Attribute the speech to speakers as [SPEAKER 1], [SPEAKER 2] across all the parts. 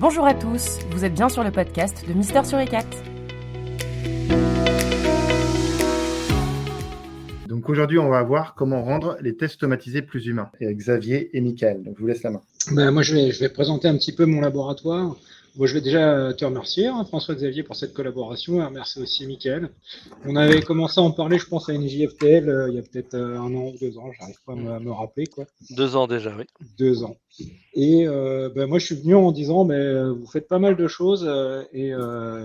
[SPEAKER 1] Bonjour à tous, vous êtes bien sur le podcast de Mister sur ECAT.
[SPEAKER 2] Donc aujourd'hui, on va voir comment rendre les tests automatisés plus humains. Et Xavier et Michael, donc je vous laisse la main.
[SPEAKER 3] Ben, moi, je vais, je vais présenter un petit peu mon laboratoire. Bon, je vais déjà te remercier, hein, François-Xavier, pour cette collaboration, et remercier aussi Mickaël. On avait commencé à en parler, je pense, à NJFTL euh, il y a peut-être euh, un an ou deux ans, j'arrive pas à me, à me, rappeler. Quoi.
[SPEAKER 4] Deux ans déjà, oui.
[SPEAKER 3] Deux ans. Et euh, ben, moi, je suis venu en disant, mais euh, vous faites pas mal de choses, euh, et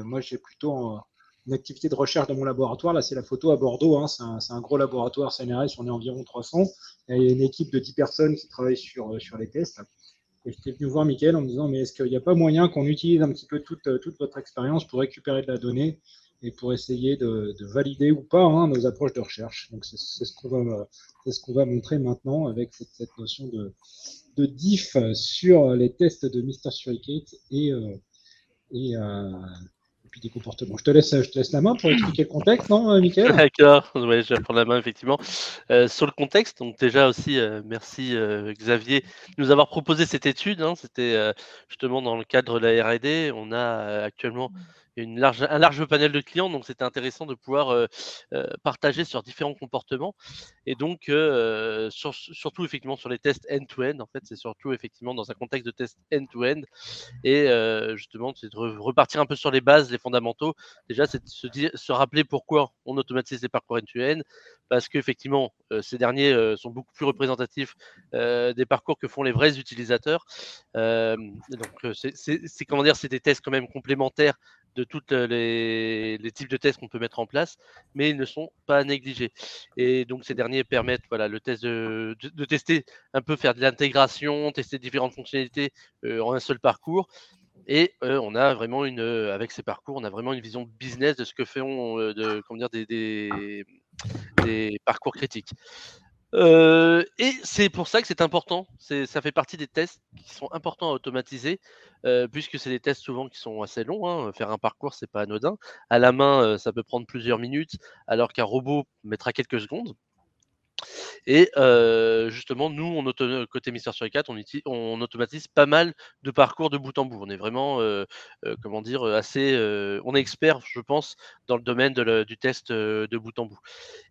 [SPEAKER 3] moi, j'ai plutôt une activité de recherche dans mon laboratoire. Là, c'est la photo à Bordeaux, hein, c'est un, un, gros laboratoire CNRS, on est environ 300, et il y a une équipe de 10 personnes qui travaillent sur, sur les tests. Et j'étais venu voir Mickaël en me disant, mais est-ce qu'il n'y a pas moyen qu'on utilise un petit peu toute, euh, toute, votre expérience pour récupérer de la donnée et pour essayer de, de valider ou pas hein, nos approches de recherche? Donc c'est ce qu'on va, montrer maintenant avec cette, notion de, diff sur les tests de Mister Suricate et, euh, et, euh, des comportements. Je te laisse, je te laisse la main pour expliquer le contexte, non, euh, Michael?
[SPEAKER 4] D'accord, ouais, je vais prendre la main, effectivement. Euh, sur le contexte, donc déjà aussi, euh, merci Xavier de nous avoir proposé cette étude. Hein, C'était justement dans le cadre de la RD. On a actuellement une large, un large panel de clients, donc c'était intéressant de pouvoir euh, euh, partager sur différents comportements. Et donc, euh, sur, surtout effectivement sur les tests end-to-end, -end, en fait, c'est surtout effectivement dans un contexte de test end-to-end. -end, et justement, c'est de repartir un peu sur les bases, les fondamentaux. Déjà, c'est de se, se rappeler pourquoi on automatise les parcours end-to-end, parce qu'effectivement, ces derniers sont beaucoup plus représentatifs des parcours que font les vrais utilisateurs. donc, c'est comment dire, c'est des tests quand même complémentaires de tous les, les, types de tests qu'on peut mettre en place, mais ils ne sont pas négligés. Et donc ces derniers permettent voilà, le test de, tester un peu, faire de l'intégration, tester différentes fonctionnalités euh, en un seul parcours. Et euh, on a vraiment une, avec ces parcours, on a vraiment une vision business de ce que font euh, de, comment dire, des parcours critiques. Euh, et c'est pour ça que c'est important. Ça fait partie des tests qui sont importants à automatiser, euh, puisque c'est des tests souvent qui sont assez longs. Hein. Faire un parcours, c'est pas anodin. À la main, euh, ça peut prendre plusieurs minutes, alors qu'un robot mettra quelques secondes. Et euh, justement, nous, côté Mister sur 4, on, automatise pas mal de parcours de bout en bout. On est vraiment, euh, euh, comment dire, assez, on est expert, je pense, dans le domaine du test de bout en bout.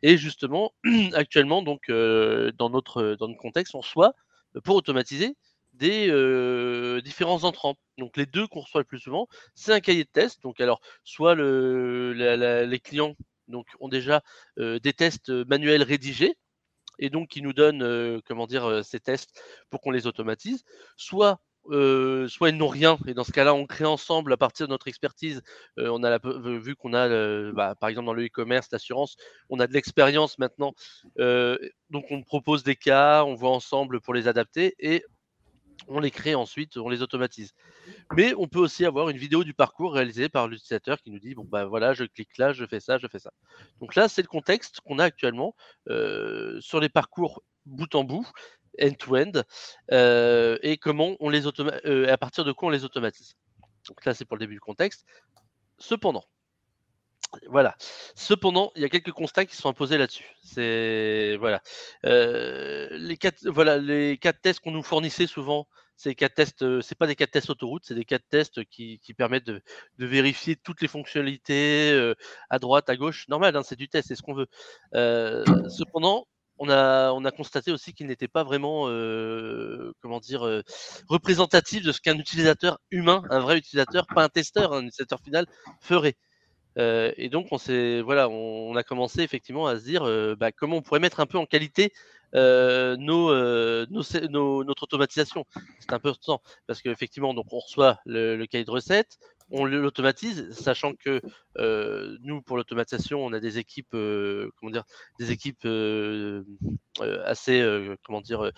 [SPEAKER 4] Et justement, actuellement, donc, dans notre dans notre contexte, on reçoit pour automatiser des différents entrants. Donc les deux qu'on reçoit le plus souvent, c'est un cahier de test. Donc alors, soit les clients ont déjà des tests manuels rédigés, et donc qui nous donne euh, comment dire euh, ces tests pour qu'on les automatise, soit euh, soit ils n'ont rien et dans ce cas-là on crée ensemble à partir de notre expertise on a vu qu'on a bah, par exemple dans le e-commerce l'assurance on a de l'expérience maintenant donc on propose des cas on voit ensemble pour les adapter et on les crée ensuite, on les automatise. Mais on peut aussi avoir une vidéo du parcours réalisée par l'utilisateur qui nous dit bon ben voilà, je clique là, je fais ça, je fais ça. Donc là, c'est le contexte qu'on a actuellement euh, sur les parcours bout en bout, end-to-end, -end, euh, et comment on les euh, à partir de quoi on les automatise. Donc là, c'est pour le début du contexte. Cependant, voilà. Cependant, il y a quelques constats qui sont imposés là-dessus. C'est voilà. Euh, les quatre, voilà, les tests qu'on nous fournissait souvent, c'est quatre tests. Euh, c'est pas des quatre tests autoroute, c'est des quatre tests qui, qui permettent de, vérifier toutes les fonctionnalités euh, à droite, à gauche. Normal, hein, c'est du test, c'est ce qu'on veut. Cependant, on a, on a constaté aussi qu'il n'était pas vraiment, comment dire, représentatif de ce qu'un utilisateur humain, un vrai utilisateur, pas un testeur, un utilisateur final, ferait. Euh, et donc on voilà, on, a commencé effectivement à se dire euh, bah, comment on pourrait mettre un peu en qualité euh, nos, nos, nos, notre automatisation. C'est important parce qu'effectivement donc on reçoit le, le cahier de recettes, on l'automatise, sachant que euh, nous, pour l'automatisation, on a des équipes, euh, comment dire, des équipes euh, assez, comment dire,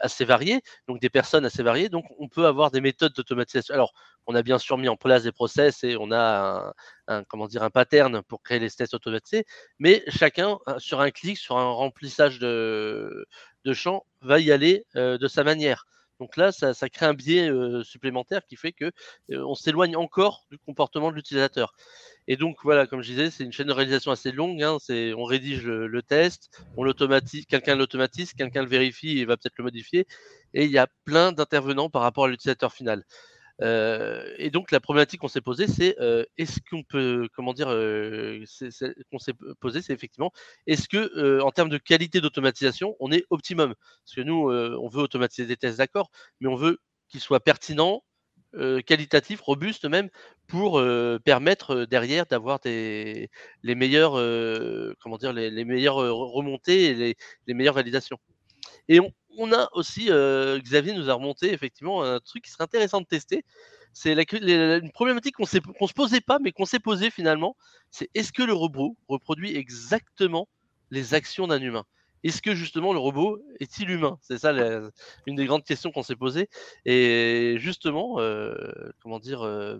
[SPEAKER 4] assez variées, donc des personnes assez variées. Donc, on peut avoir des méthodes d'automatisation. Alors, on a bien sûr mis en place des process et on a un, comment dire, un pattern pour créer les tests automatisés, mais chacun, sur un clic, sur un remplissage de champs, va y aller de sa manière. Donc là, ça, crée un biais euh, supplémentaire qui fait que euh, on s'éloigne encore du comportement de l'utilisateur. Et donc voilà, comme je disais, c'est une chaîne de réalisation assez longue. Hein, on rédige le, test, quelqu'un l'automatise, quelqu'un le vérifie et va peut-être le modifier. Et il y a plein d'intervenants par rapport à l'utilisateur final. Et donc la problématique qu'on s'est posée, c'est est-ce qu'on peut, comment dire, qu'on s'est posé, c'est effectivement, est-ce que en termes de qualité d'automatisation, on est optimum? Parce que nous, on veut automatiser des tests, d'accord, mais on veut qu'ils soient pertinents, qualitatifs, robustes même, pour permettre derrière d'avoir les meilleurs, comment dire, les, meilleures remontées et les, les meilleures validations. Et on, a aussi, euh, Xavier nous a remonté effectivement un truc qui serait intéressant de tester. C'est une problématique qu'on ne se posait pas, mais qu'on s'est posé finalement. C'est est-ce que le robot reproduit exactement les actions d'un humain? Est-ce que justement le robot est-il humain? C'est ça une des grandes questions qu'on s'est posées. Et justement, euh, comment dire, euh,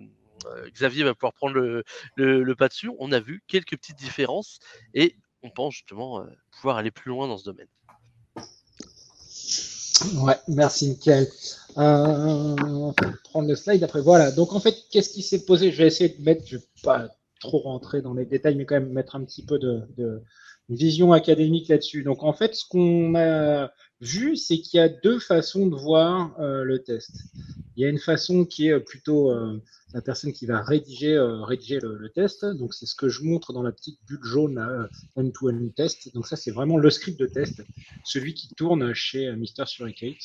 [SPEAKER 4] Xavier va pouvoir prendre le, pas dessus. On a vu quelques petites différences et on pense justement pouvoir aller plus loin dans ce domaine.
[SPEAKER 3] Ouais, merci Michael. Euh, prendre le slide après. Voilà. Donc en fait, qu'est-ce qui s'est posé? Je vais essayer de mettre, je vais pas trop rentrer dans les détails, mais quand même mettre un petit peu de, vision académique là-dessus. Donc en fait, ce qu'on a vu, c'est qu'il y a deux façons de voir euh, le test. Il y a une façon qui est plutôt euh, la personne qui va rédiger, euh, rédiger le, test. Donc, c'est ce que je montre dans la petite bulle jaune euh, end-to-end test. Donc, ça, c'est vraiment le script de test, celui qui tourne chez euh, Mister Suricate.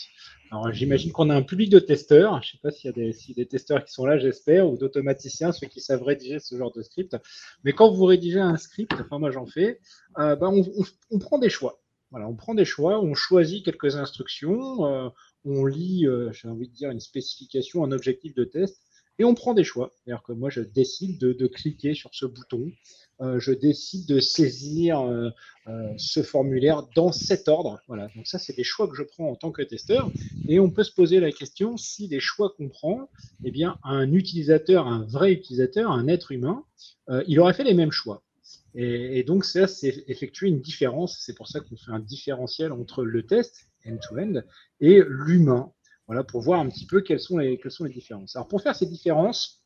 [SPEAKER 3] Alors, j'imagine qu'on a un public de testeurs. Je ne sais pas s'il y a des, des, testeurs qui sont là, j'espère, ou d'automaticiens, ceux qui savent rédiger ce genre de script. Mais quand vous rédigez un script, enfin, moi, j'en fais, on, on, prend des choix. Voilà, on prend des choix, on choisit quelques instructions, on lit, j'ai envie de dire, une spécification, un objectif de test, et on prend des choix. C'est-à-dire que moi, je décide de, cliquer sur ce bouton. Euh, je décide de saisir euh, euh, ce formulaire dans cet ordre. Voilà. Donc ça, c'est des choix que je prends en tant que testeur. Et on peut se poser la question si les choix qu'on prend, eh bien, un utilisateur, un vrai utilisateur, un être humain, il aurait fait les mêmes choix. Et donc ça, c'est effectuer une différence. C'est pour ça qu'on fait un différentiel entre le test end-to-end et l'humain. Voilà, pour voir un petit peu quelles sont les, différences. Alors, pour faire ces différences,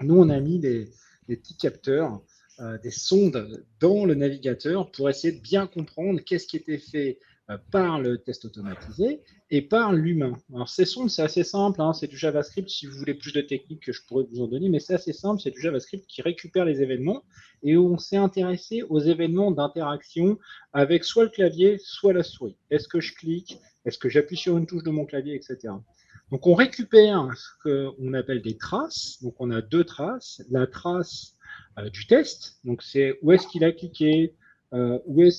[SPEAKER 3] nous, on a mis des, petits capteurs, euh, des sondes dans le navigateur pour essayer de bien comprendre qu'est-ce qui était fait par le test automatisé et par l'humain. Alors, ces sondes, c'est assez simple, hein, c'est du JavaScript. Si vous voulez plus de techniques, que je pourrais vous en donner, mais c'est assez simple, c'est du JavaScript qui récupère les événements et où on s'est intéressé aux événements d'interaction avec soit le clavier, soit la souris. Est-ce que je clique? Est-ce que j'appuie sur une touche de mon clavier, etc. Donc on récupère ce qu'on appelle des traces. Donc on a deux traces. La trace euh, du test, donc c'est où est-ce qu'il a cliqué, euh,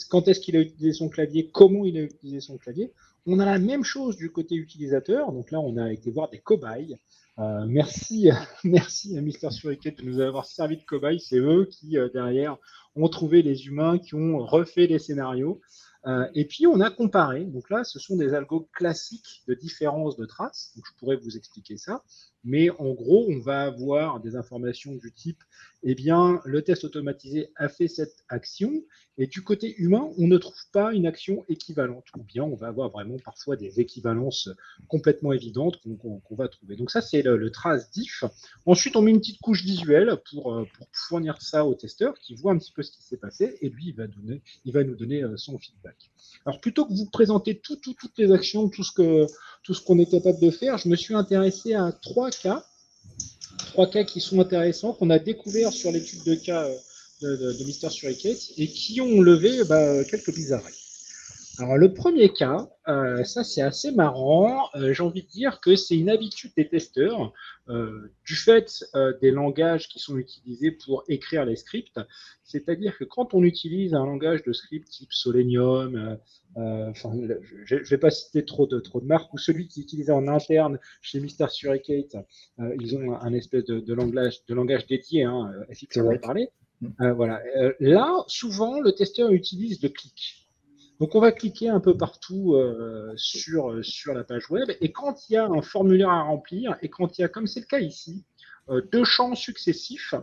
[SPEAKER 3] quand est-ce qu'il a utilisé son clavier, comment il a utilisé son clavier. On a la même chose du côté utilisateur. Donc là, on a été voir des cobayes. Euh, merci, merci à Mister Suricate de nous avoir servi de cobayes. C'est eux qui, derrière, ont trouvé les humains, qui ont refait les scénarios. Euh, et puis on a comparé. Donc là, ce sont des algos classiques de différence de traces. Donc je pourrais vous expliquer ça. Mais en gros, on va avoir des informations du type, eh bien, le test automatisé a fait cette action, et du côté humain, on ne trouve pas une action équivalente. Ou bien on va avoir vraiment parfois des équivalences complètement évidentes qu'on va trouver. Donc ça, c'est le, trace diff. Ensuite, on met une petite couche visuelle pour, euh, pour, fournir ça au testeur qui voit un petit peu ce qui s'est passé, et lui, il va, nous donner euh, son feedback. Alors plutôt que vous présenter toutes les actions, tout ce qu'on est capable de faire, je me suis intéressé à trois cas, trois cas qui sont intéressants, qu'on a découvert sur l'étude de cas euh, de Mister Suricate et qui ont levé bah, quelques bizarreries. Alors le premier cas, euh, ça c'est assez marrant. Euh, j'ai envie de dire que c'est une habitude des testeurs euh, du fait des langages qui sont utilisés pour écrire les scripts. C'est-à-dire que quand on utilise un langage de script type Selenium, enfin, je ne vais pas citer trop de, trop de marques, ou celui qui est utilisé en interne chez Mister Suricate, ils ont un, espèce de, langage, de langage dédié, hein, FX on va parler. voilà. là, souvent, le testeur utilise le clic. Donc on va cliquer un peu partout euh, sur, sur la page web et quand il y a un formulaire à remplir et quand il y a, comme c'est le cas ici, euh, deux champs successifs,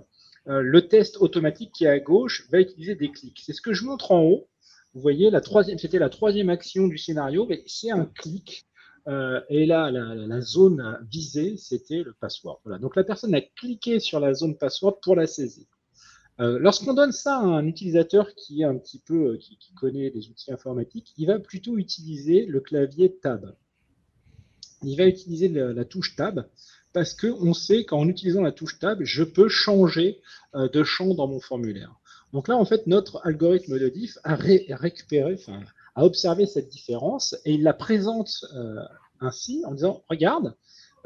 [SPEAKER 3] euh, le test automatique qui est à gauche va utiliser des clics. C'est ce que je montre en haut. Vous voyez, la troisième, c'était la troisième action du scénario, mais c'est un clic. et là, la, la, zone visée, c'était le password. Voilà. Donc la personne a cliqué sur la zone password pour la saisir. Euh, lorsqu'on donne ça à un utilisateur qui est un petit peu, euh, qui, connaît les outils informatiques, il va plutôt utiliser le clavier Tab. Il va utiliser la, touche Tab parce qu'on sait qu'en utilisant la touche Tab, je peux changer euh, de champ dans mon formulaire. Donc là, en fait, notre algorithme de diff a récupéré, a observé cette différence et il la présente ainsi en disant, regarde,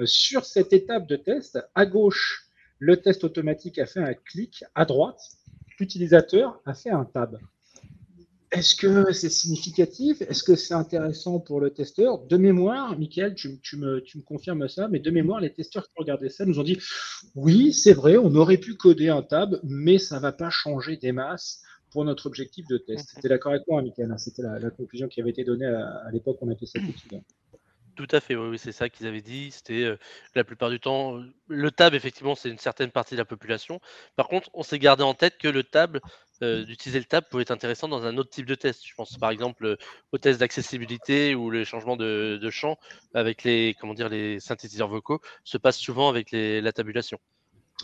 [SPEAKER 3] sur cette étape de test, à gauche, le test automatique a fait un clic, à droite, l'utilisateur a fait un tab. Est-ce que c'est significatif? Est-ce que c'est intéressant pour le testeur? De mémoire, Michael, tu, me, confirmes ça, mais de mémoire, les testeurs qui ont regardé ça nous ont dit oui, c'est vrai, on aurait pu coder un tab, mais ça ne va pas changer des masses pour notre objectif de test. Tu es d'accord avec moi, Michael hein? C'était la, conclusion qui avait été donnée à, l'époque où on a fait cette étude.
[SPEAKER 4] Tout à fait, oui, c'est ça qu'ils avaient dit. C'était la plupart du temps, le tab, effectivement, c'est une certaine partie de la population. Par contre, on s'est gardé en tête que le tab, d'utiliser le tab pouvait être intéressant dans un autre type de test. Je pense par exemple au test d'accessibilité ou les changements de, de, champ avec les, comment dire, les synthétiseurs vocaux se passe souvent avec la tabulation.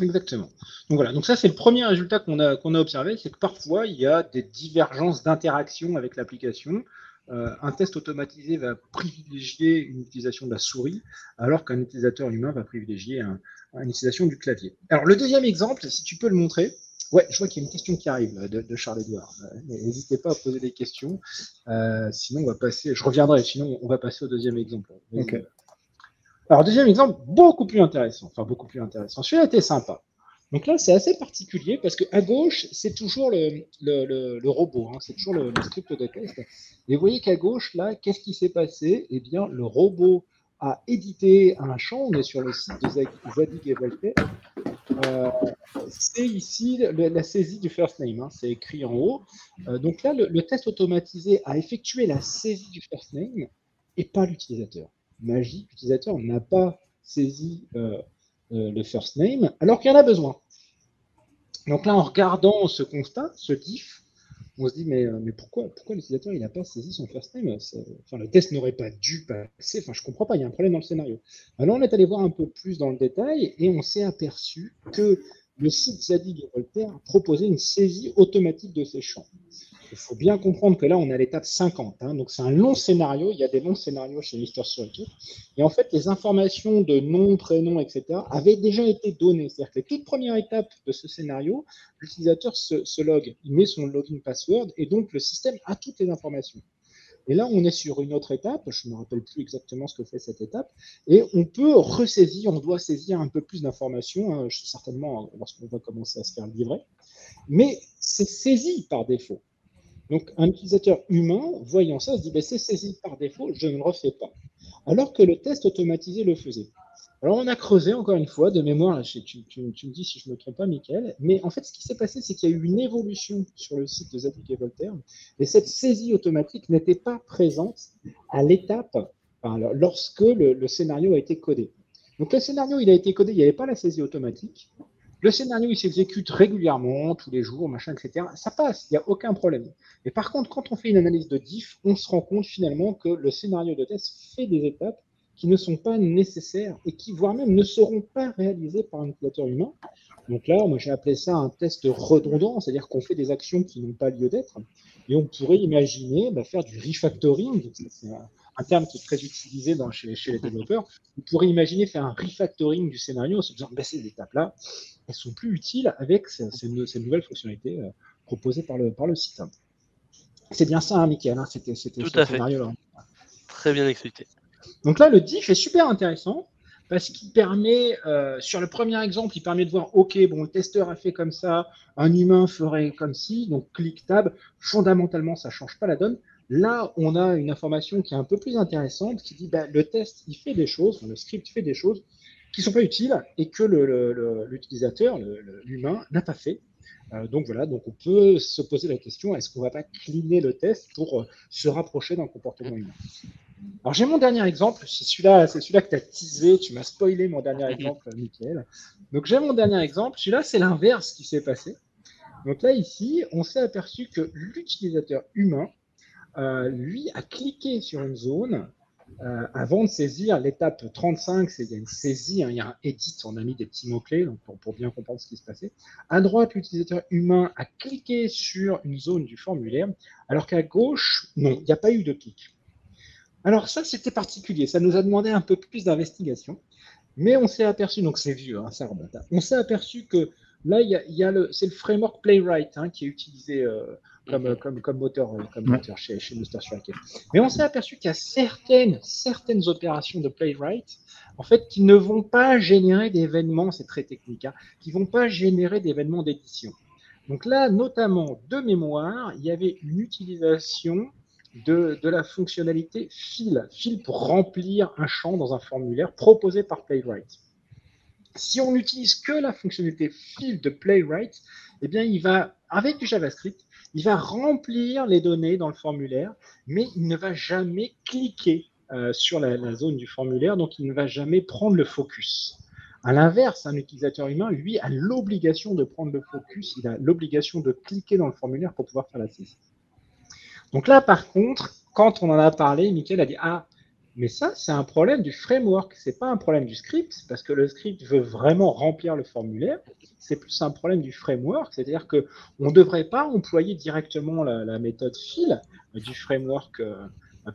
[SPEAKER 3] Exactement. Donc voilà, donc ça c'est le premier résultat qu'on a, qu'on a observé, c'est que parfois il y a des divergences d'interaction avec l'application. Euh, un test automatisé va privilégier une utilisation de la souris, alors qu'un utilisateur humain va privilégier une utilisation du clavier. Alors le deuxième exemple, si tu peux le montrer, ouais, je vois qu'il y a une question qui arrive de, Charles-Édouard. Euh, n'hésitez pas à poser des questions, euh, sinon on va passer, je reviendrai, sinon on va passer au deuxième exemple. Alors deuxième exemple, beaucoup plus intéressant, enfin beaucoup plus intéressant. Celui-là était sympa. Donc là, c'est assez particulier parce qu'à gauche, c'est toujours le, robot, hein, c'est toujours le, script de test. Et vous voyez qu'à gauche, là, qu'est-ce qui s'est passé? Eh bien, le robot a édité un champ, on est sur le site de Zadig et Voltaire. Euh, c'est ici la saisie du first name, hein, c'est écrit en haut. Euh, donc là, le, test automatisé a effectué la saisie du first name et pas l'utilisateur. Magie, l'utilisateur n'a pas saisi euh, le first name, alors qu'il y en a besoin. Donc là, en regardant ce constat, ce diff, on se dit, mais, euh, pourquoi, pourquoi l'utilisateur n'a pas saisi son first name enfin, Le test n'aurait pas dû passer, enfin je comprends pas, il y a un problème dans le scénario. Alors on est allé voir un peu plus dans le détail et on s'est aperçu que le site Zadig et Voltaire proposait une saisie automatique de ces champs. Il faut bien comprendre que là, on est à l'étape 50. Hein. donc, c'est un long scénario. Il y a des longs scénarios chez Mister Surricate. Et en fait, les informations de nom, prénom, etc., avaient déjà été données. C'est-à-dire que les toutes premières étapes de ce scénario, l'utilisateur se, se log, il met son login password, et donc le système a toutes les informations. Et là, on est sur une autre étape, je ne me rappelle plus exactement ce que fait cette étape, et on peut ressaisir, on doit saisir un peu plus d'informations, hein, certainement lorsqu'on va commencer à se faire livrer, mais c'est saisi par défaut. Donc, un utilisateur humain, voyant ça, se dit ben, c'est saisi par défaut, je ne le refais pas. Alors que le test automatisé le faisait. Alors, on a creusé encore une fois de mémoire, tu, me dis si je ne me trompe pas, Michael, mais en fait, ce qui s'est passé, c'est qu'il y a eu une évolution sur le site de Zadig et Voltaire, et cette saisie automatique n'était pas présente à l'étape, lorsque le, le scénario a été codé. Donc, le scénario, il a été codé, il n'y avait pas la saisie automatique. Le scénario, il s'exécute régulièrement, tous les jours, machin, etc. Ça passe, il n'y a aucun problème. Mais par contre, quand on fait une analyse de diff, on se rend compte finalement que le scénario de test fait des étapes qui ne sont pas nécessaires et qui, voire même, ne seront pas réalisées par un utilisateur humain. Donc là, moi j'ai appelé ça un test redondant, c'est-à-dire qu'on fait des actions qui n'ont pas lieu d'être. Et on pourrait imaginer bah, faire du refactoring, terme qui est très utilisé dans, chez, les développeurs. On pourrait imaginer faire un refactoring du scénario en se disant bah, ces étapes-là, elles sont plus utiles avec ces, nouvelles fonctionnalités euh, proposées par le, par le site. C'est bien ça, hein, Michael, hein, c'était ce
[SPEAKER 4] scénario-là. Très bien expliqué.
[SPEAKER 3] Donc là, le diff est super intéressant parce qu'il permet, euh, sur le premier exemple, il permet de voir, OK, bon, le testeur a fait comme ça, un humain ferait comme ci, donc clic tab, fondamentalement, ça ne change pas la donne. Là, on a une information qui est un peu plus intéressante, qui dit, bah, le test, il fait des choses, le script fait des choses qui ne sont pas utiles et que l'utilisateur, l'humain, n'a pas fait. Euh, donc voilà, donc on peut se poser la question est-ce qu'on ne va pas cleaner le test pour euh, se rapprocher d'un comportement humain? Alors j'ai mon dernier exemple, c'est celui-là, c'est celui-là que tu as teasé, tu m'as spoilé mon dernier exemple, Michael. Donc j'ai mon dernier exemple, celui-là c'est l'inverse qui s'est passé. Donc là ici, on s'est aperçu que l'utilisateur humain, euh, lui, a cliqué sur une zone euh, avant de saisir l'étape 35, c'est il y une saisie, hein, il y a un edit, on a mis des petits mots-clés pour, bien comprendre ce qui se passait. À droite, l'utilisateur humain a cliqué sur une zone du formulaire, alors qu'à gauche, non, il n'y a pas eu de clic. Alors ça, c'était particulier, ça nous a demandé un peu plus d'investigation. Mais on s'est aperçu, donc c'est vieux, hein, ça remonte. Hein. On s'est aperçu que là, y a, c'est le framework Playwright qui est utilisé euh, comme, mhm. comme, comme, moteur, euh, moteur chez, chez Mr. Mais on s'est aperçu qu'il y a certaines, certaines opérations de Playwright en fait, qui ne vont pas générer d'événements, c'est très technique, hein, qui vont pas générer d'événements d'édition. Donc là, notamment de mémoire, il y avait une utilisation de, la fonctionnalité fill, fill pour remplir un champ dans un formulaire proposé par Playwright. Si on n'utilise que la fonctionnalité fill de Playwright, eh bien, il va, avec du JavaScript, il va remplir les données dans le formulaire, mais il ne va jamais cliquer euh, sur la, zone du formulaire, donc il ne va jamais prendre le focus. À l'inverse, un utilisateur humain, lui, a l'obligation de prendre le focus, il a l'obligation de cliquer dans le formulaire pour pouvoir faire la saisie. Donc là, par contre, quand on en a parlé, Michael a dit Ah, mais ça, c'est un problème du framework, c'est pas un problème du script, parce que le script veut vraiment remplir le formulaire. C'est plus un problème du framework, c'est-à-dire que on ne devrait pas employer directement la, méthode fill du framework euh,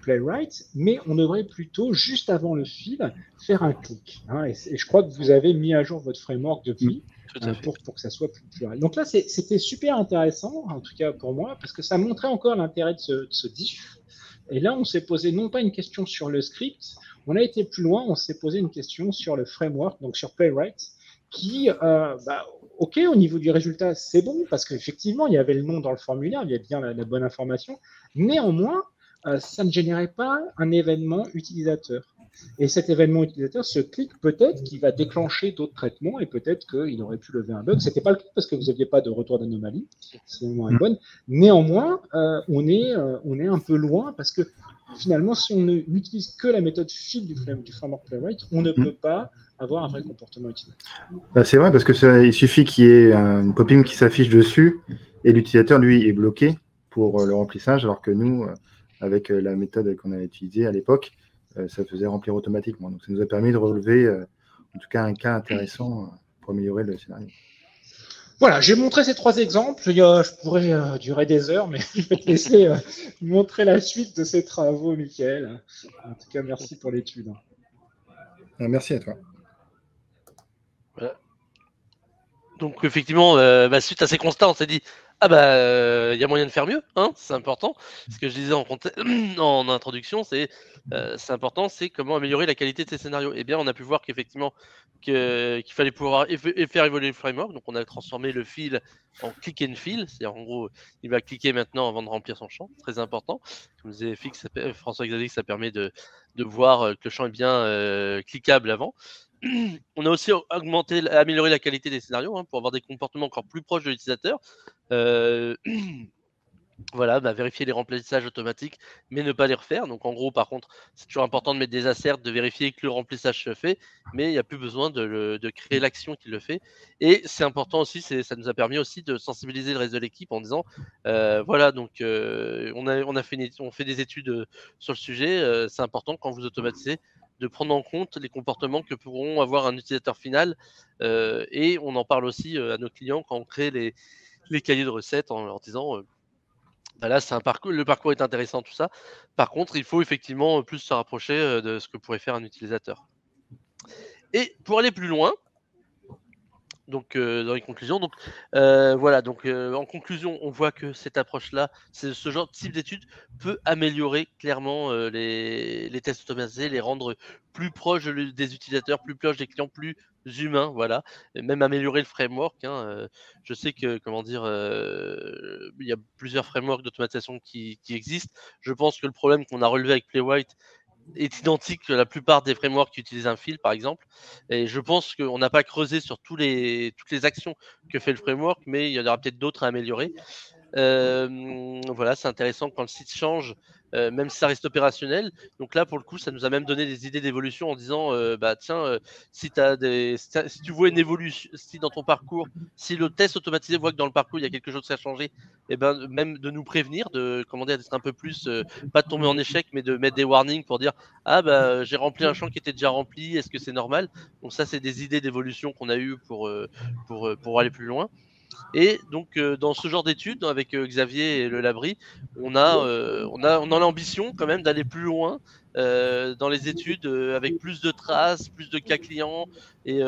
[SPEAKER 3] Playwright, mais on devrait plutôt, juste avant le fill, faire un clic. Hein. et, je crois que vous avez mis à jour votre framework depuis. Euh, pour, pour, que ça soit plus pluriel. Donc là, c'était super intéressant, en tout cas pour moi, parce que ça montrait encore l'intérêt de ce, ce diff. Et là, on s'est posé non pas une question sur le script, on a été plus loin, on s'est posé une question sur le framework, donc sur Playwright, qui, euh, bah, ok, au niveau du résultat, c'est bon, parce qu'effectivement, il y avait le nom dans le formulaire, il y avait bien la, bonne information. Néanmoins, euh, ça ne générait pas un événement utilisateur. Et cet événement utilisateur, ce clic, peut-être qu'il va déclencher d'autres traitements et peut-être qu'il aurait pu lever un bug. Ce n'était pas le cas parce que vous n'aviez pas de retour d'anomalie, c'est est bonne. Néanmoins, euh, on, est, euh, on est un peu loin parce que finalement, si on n'utilise que la méthode fill du, framework Playwright, on ne peut pas avoir un vrai comportement utilisateur.
[SPEAKER 2] Bah, c'est vrai parce que il suffit qu'il y ait une popping qui s'affiche dessus et l'utilisateur, lui, est bloqué pour euh, le remplissage, alors que nous, avec la méthode qu'on a utilisée à l'époque, ça faisait remplir automatiquement. Donc ça nous a permis de relever euh, en tout cas un cas intéressant euh, pour améliorer le scénario.
[SPEAKER 3] Voilà, j'ai montré ces trois exemples. Je pourrais durer des heures, mais je vais te laisser montrer la suite de ces travaux, Michael. En tout cas, merci pour l'étude.
[SPEAKER 2] Merci à toi.
[SPEAKER 4] Donc, effectivement, bah, suite à ces constats, on s'est dit ah bah, il euh, y a moyen de faire mieux, hein, c'est important. Ce que je disais en, introduction, c'est euh, c'est important, c'est comment améliorer la qualité de ces scénarios. Eh bien, on a pu voir qu'effectivement, qu'il fallait pouvoir faire évoluer le framework. Donc, on a transformé le fil en click and fill. C'est-à-dire, en gros, il va cliquer maintenant avant de remplir son champ. Très important. Comme disait François Xavier, ça permet de, de voir euh, que le champ est bien cliquable avant. on a aussi augmenté, amélioré la qualité des scénarios hein, pour avoir des comportements encore plus proches de l'utilisateur. Euh, voilà, bah, vérifier les remplissages automatiques, mais ne pas les refaire. Donc en gros, par contre, c'est toujours important de mettre des asserts, de vérifier que le remplissage se fait, mais il n'y a plus besoin de, créer l'action qui le fait. Et c'est important aussi, ça nous a permis aussi de sensibiliser le reste de l'équipe en disant, euh, voilà, donc euh, on, a, fait on fait des études sur le sujet, c'est important quand vous automatisez de prendre en compte les comportements que pourront avoir un utilisateur final. Euh, et on en parle aussi euh, à nos clients quand on crée les, les cahiers de recettes en leur disant euh, bah là, c'est un parcours, le parcours est intéressant, tout ça. Par contre, il faut effectivement plus se rapprocher de ce que pourrait faire un utilisateur. Et pour aller plus loin, donc euh, dans les conclusions. Donc euh, voilà, donc euh, en conclusion, on voit que cette approche-là, ce genre de type d'étude peut améliorer clairement les, tests automatisés, les rendre plus proches des utilisateurs, plus proches des clients, plus humains, voilà, et même améliorer le framework. Hein, je sais que comment dire, il y a plusieurs frameworks d'automatisation qui, qui, existent. Je pense que le problème qu'on a relevé avec Playwright, est identique que la plupart des frameworks qui utilisent un fil, par exemple. Et je pense qu'on n'a pas creusé sur toutes les actions que fait le framework, mais il y en aura peut-être d'autres à améliorer. Euh, voilà, c'est intéressant quand le site change, euh, même si ça reste opérationnel. Donc là, pour le coup, ça nous a même donné des idées d'évolution en disant, euh, bah tiens, si, tu vois une évolution, si dans ton parcours, si le test automatisé voit que dans le parcours il y a quelque chose qui a changé, et eh ben même de nous prévenir, de commander d'être un peu plus, pas de tomber en échec, mais de mettre des warnings pour dire, ah bah j'ai rempli un champ qui était déjà rempli, est-ce que c'est normal? Donc ça, c'est des idées d'évolution qu'on a eues pour, pour, pour aller plus loin. Et donc, euh, dans ce genre d'études, avec euh, Xavier et le Labri, on a, euh, on a, on a l'ambition quand même d'aller plus loin dans les études avec plus de traces, plus de cas clients et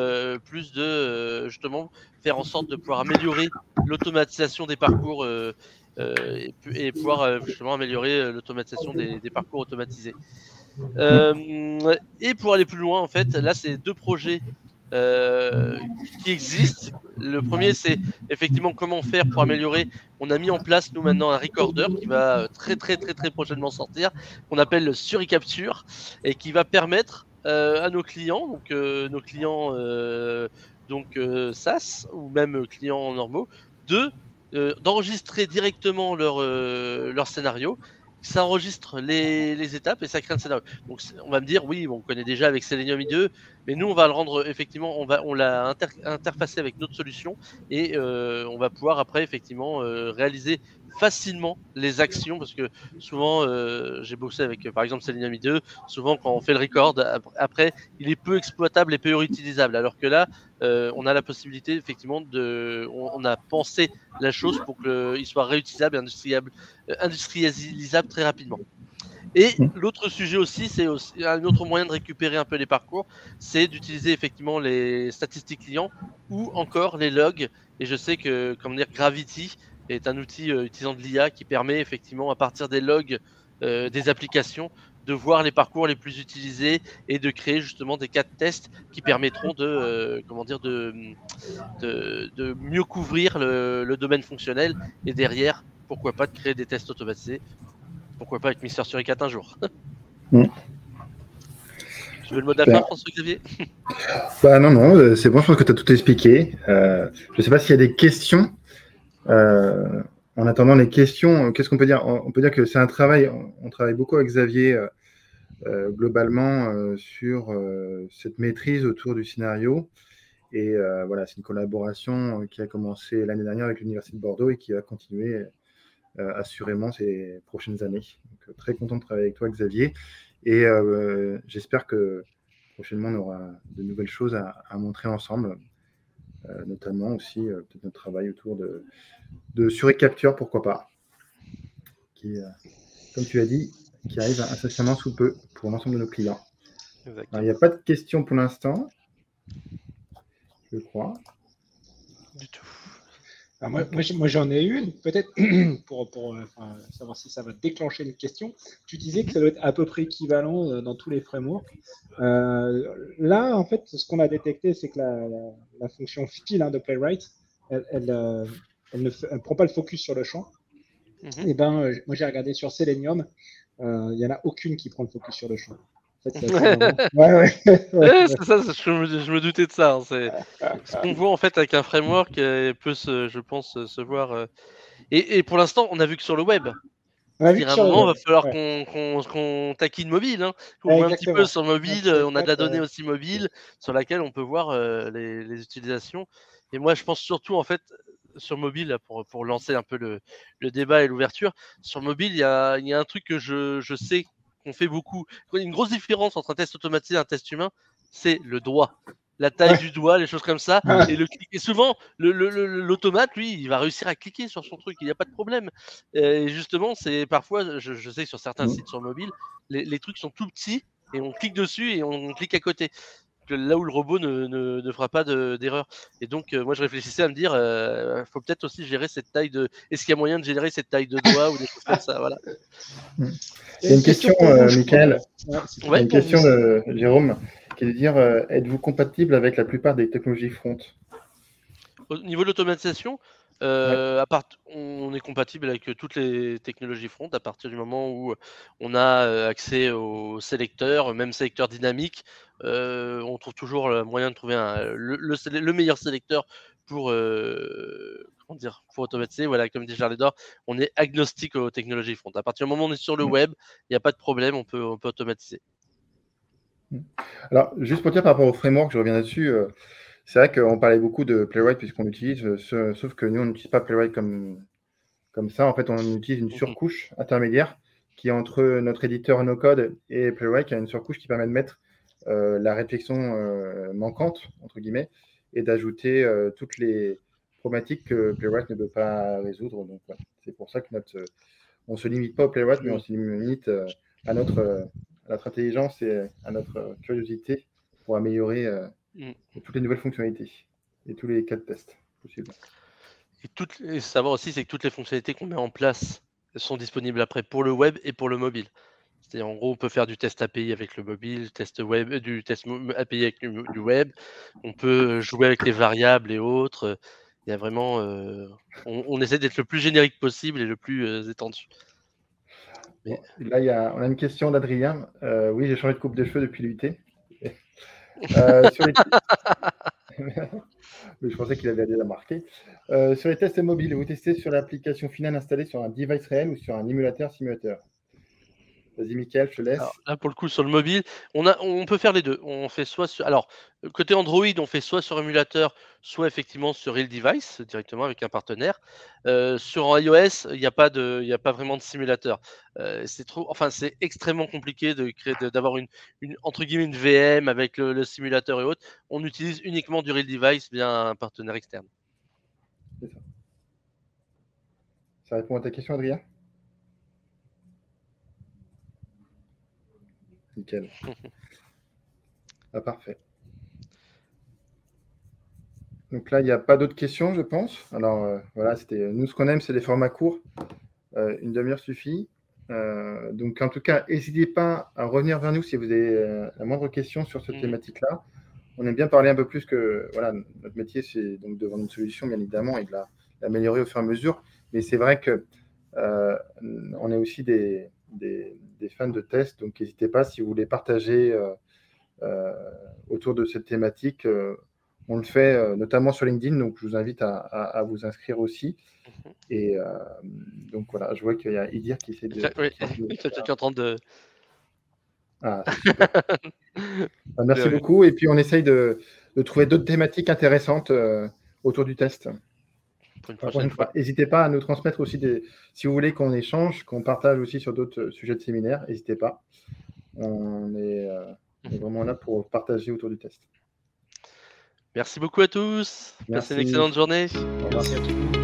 [SPEAKER 4] plus de justement faire en sorte de pouvoir améliorer l'automatisation des parcours et, pouvoir justement améliorer l'automatisation des, des, parcours automatisés. et pour aller plus loin, en fait, là, c'est deux projets euh, qui existent. Le premier, c'est effectivement comment faire pour améliorer. On a mis en place, nous, maintenant, un recorder qui va très, très, très, très prochainement sortir, qu'on appelle le Suricapture, et qui va permettre euh, à nos clients, donc euh, nos clients donc SaaS ou même clients normaux, de d'enregistrer directement leur, leur scénario ça enregistre les, étapes et ça crée un scénario. Donc on va me dire oui, on connaît déjà avec Selenium IDE, mais nous on va le rendre effectivement, on va on l'a interfacé avec notre solution et euh, on va pouvoir après effectivement euh, réaliser facilement les actions parce que souvent euh, j'ai bossé avec par exemple Selenium IDE, souvent quand on fait le record après il est peu exploitable et peu réutilisable alors que là on a la possibilité effectivement de on, a pensé la chose pour qu'il soit réutilisable et industrialisable très rapidement. Et l'autre sujet aussi, c'est un autre moyen de récupérer un peu les parcours, c'est d'utiliser effectivement les statistiques clients ou encore les logs. Et je sais que, comme dire, Gravity est un outil euh, utilisant de l'IA qui permet effectivement à partir des logs euh, des applications de voir les parcours les plus utilisés et de créer justement des cas de test qui permettront de euh, comment dire de, de, mieux couvrir le, domaine fonctionnel et derrière pourquoi pas de créer des tests automatisés. Pourquoi pas avec Mister Suricat un jour. Mm. Tu veux le mot de François Xavier
[SPEAKER 2] bah non non c'est bon je pense que tu as tout expliqué. Je ne sais pas s'il y a des questions en attendant les questions, qu'est-ce qu'on peut dire? On peut dire que c'est un travail, on travaille beaucoup avec Xavier euh, euh, globalement sur cette maîtrise autour du scénario. Et voilà, c'est une collaboration qui a commencé l'année dernière avec l'Université de Bordeaux et qui va continuer assurément ces prochaines années. Très content de travailler avec toi, Xavier. Et j'espère que prochainement, on aura de nouvelles choses à montrer ensemble. Euh, notamment aussi euh, peut-être notre travail autour de, de Capture, pourquoi pas, qui, euh, comme tu as dit, qui arrive incessamment sous peu pour l'ensemble de nos clients. il n'y a pas de questions pour l'instant, je crois.
[SPEAKER 3] Du tout moi, moi j'en ai une, peut-être pour, pour euh, savoir si ça va déclencher une question. Tu disais que ça doit être à peu près équivalent euh, dans tous les frameworks. Euh, là, en fait, ce qu'on a détecté, c'est que la, la, fonction file hein, de Playwright, elle, elle, elle ne prend pas le focus sur le champ. Mhm. Et eh ben, moi, j'ai regardé sur Selenium, il n'y en a aucune qui prend le focus sur le champ
[SPEAKER 4] ouais, ouais. c'est ça, je me, doutais de ça. Hein, c'est ce qu'on voit en fait avec un framework euh, peut, se, je pense, se voir. Euh, et, pour l'instant, on a vu que sur le web. à un moment, il va falloir qu'on taquine mobile. Hein. On voit un petit peu sur mobile, on a de la donnée aussi mobile sur laquelle on peut voir euh, les, utilisations. Et moi, je pense surtout en fait sur mobile, pour, pour lancer un peu le, le débat et l'ouverture, sur mobile, il y a, y a, un truc que je, je sais qu'on fait beaucoup. Une grosse différence entre un test automatisé et un test humain, c'est le doigt. La taille du doigt, les choses comme ça. Et, le, et souvent, l'automate, lui, il va réussir à cliquer sur son truc, il n'y a pas de problème. Et justement, c'est parfois, je, sais que sur certains sites sur mobile, les, trucs sont tout petits et on clique dessus et on clique à côté là où le robot ne, ne, fera pas d'erreur. et donc, euh, moi, je réfléchissais à me dire, il euh, faut peut-être aussi gérer cette taille de. Est-ce qu'il y a moyen de générer cette taille de doigt ou des choses comme ça Voilà.
[SPEAKER 2] C'est une question, euh, Michael. une question de Jérôme qui est de dire êtes-vous compatible avec la plupart des technologies front?
[SPEAKER 4] Au niveau de l'automatisation, euh, on est compatible avec toutes les technologies front à partir du moment où on a euh, accès au sélecteur, même sélecteur dynamique. Euh, on trouve toujours le moyen de trouver le, meilleur sélecteur pour, comment dire, pour automatiser. Voilà, comme dit Charles Edouard, on est agnostique aux technologies front. À partir du moment où on est sur le web, il n'y a pas de problème, on peut, on peut automatiser.
[SPEAKER 2] Alors, juste pour dire par rapport au framework, je reviens là-dessus. C'est vrai qu'on parlait beaucoup de Playwright puisqu'on utilise, euh, sauf que nous, on n'utilise pas Playwright comme, comme ça. En fait, on utilise une surcouche intermédiaire qui est entre notre éditeur no-code et Playwright, qui a une surcouche qui permet de mettre euh, la réflexion euh, manquante, entre guillemets, et d'ajouter toutes les problématiques que Playwright ne peut pas résoudre. Donc, c'est pour ça que notre, on ne se limite pas au Playwright, mais on se limite à notre, notre intelligence et à notre curiosité pour améliorer mm. toutes les nouvelles fonctionnalités et tous les cas de test possibles.
[SPEAKER 4] Et, savoir aussi, c'est que toutes les fonctionnalités qu'on met en place sont disponibles après pour le web et pour le mobile. C'est-à-dire, en gros, on peut faire du test API avec le mobile, test web, du test API avec du web. On peut jouer avec les variables et autres. Il y a vraiment, euh, on, essaie d'être le plus générique possible et le plus euh, étendu.
[SPEAKER 2] là, il y a, on a une question d'Adrien. Euh, oui, j'ai changé de coupe de cheveux depuis l'UT. je pensais qu'il avait déjà marqué. Euh, sur les tests mobiles, vous testez sur l'application finale installée sur un device réel ou sur un émulateur simulateur? Vas-y, Mickaël, je te laisse.
[SPEAKER 4] là, pour le coup, sur le mobile, on, a, on peut faire les deux. On fait soit sur. Alors, côté Android, on fait soit sur émulateur, soit effectivement sur Real Device, directement avec un partenaire. Euh, sur iOS, il n'y a, pas de, a pas vraiment de simulateur. Euh, c'est trop, enfin, c'est extrêmement compliqué de créer, d'avoir une, une, entre guillemets, une VM avec le, simulateur et autres. On utilise uniquement du Real Device via un partenaire externe.
[SPEAKER 2] ça. Ça répond à ta question, Adrien? Nickel. ah, parfait. Donc là, il n'y a pas d'autres questions, je pense. Alors euh, voilà, c'était nous ce qu'on aime, c'est les formats courts. Euh, une demi-heure suffit. Euh, donc en tout cas, n'hésitez pas à revenir vers nous si vous avez la moindre question sur cette mm. thématique-là. On aime bien parler un peu plus que voilà, notre métier, c'est donc de vendre une solution, bien évidemment, et de l'améliorer au fur et à mesure. Mais c'est vrai que on est aussi des, des, fans de tests. Donc, n'hésitez pas si vous voulez partager euh, euh, autour de cette thématique. Euh, on le fait notamment sur LinkedIn, donc je vous invite à, vous inscrire aussi. Mhm. Et donc voilà, je vois qu'il y a Idir qui essaie de.
[SPEAKER 4] Oui, tu en train de.
[SPEAKER 2] Ah, bah, merci beaucoup. Et puis on essaye de, de trouver d'autres thématiques intéressantes autour du test. N'hésitez pas à nous transmettre aussi des. Si vous voulez qu'on échange, qu'on partage aussi sur d'autres sujets de séminaire, n'hésitez pas. On est, euh, vraiment là pour partager autour du test.
[SPEAKER 4] Merci beaucoup à tous. Passez une excellente journée.
[SPEAKER 3] Merci à tous.